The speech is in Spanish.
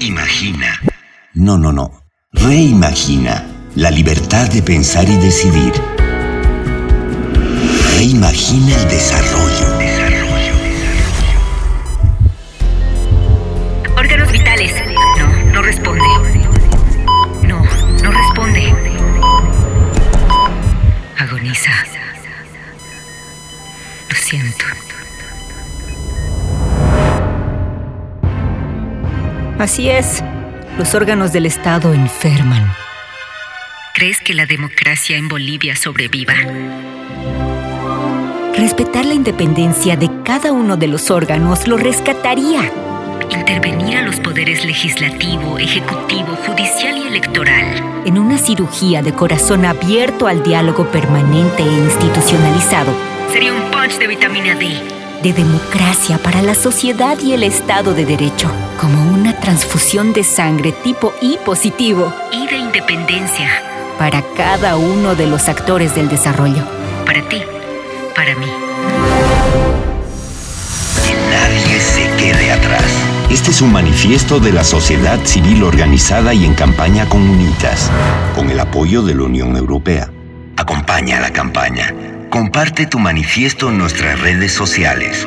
Imagina. No, no, no. Reimagina la libertad de pensar y decidir. Reimagina el desarrollo. Desarrollo, desarrollo. Órganos vitales. No, no responde. No, no responde. Agoniza. Lo siento. Así es. Los órganos del Estado enferman. ¿Crees que la democracia en Bolivia sobreviva? Respetar la independencia de cada uno de los órganos lo rescataría. Intervenir a los poderes legislativo, ejecutivo, judicial y electoral. En una cirugía de corazón abierto al diálogo permanente e institucionalizado. Sería un punch de vitamina D. De democracia para la sociedad y el Estado de Derecho. Como una transfusión de sangre tipo I positivo. Y de independencia. Para cada uno de los actores del desarrollo. Para ti, para mí. Que nadie se quede atrás. Este es un manifiesto de la sociedad civil organizada y en campaña con UNITAS, con el apoyo de la Unión Europea. Acompaña la campaña. Comparte tu manifiesto en nuestras redes sociales.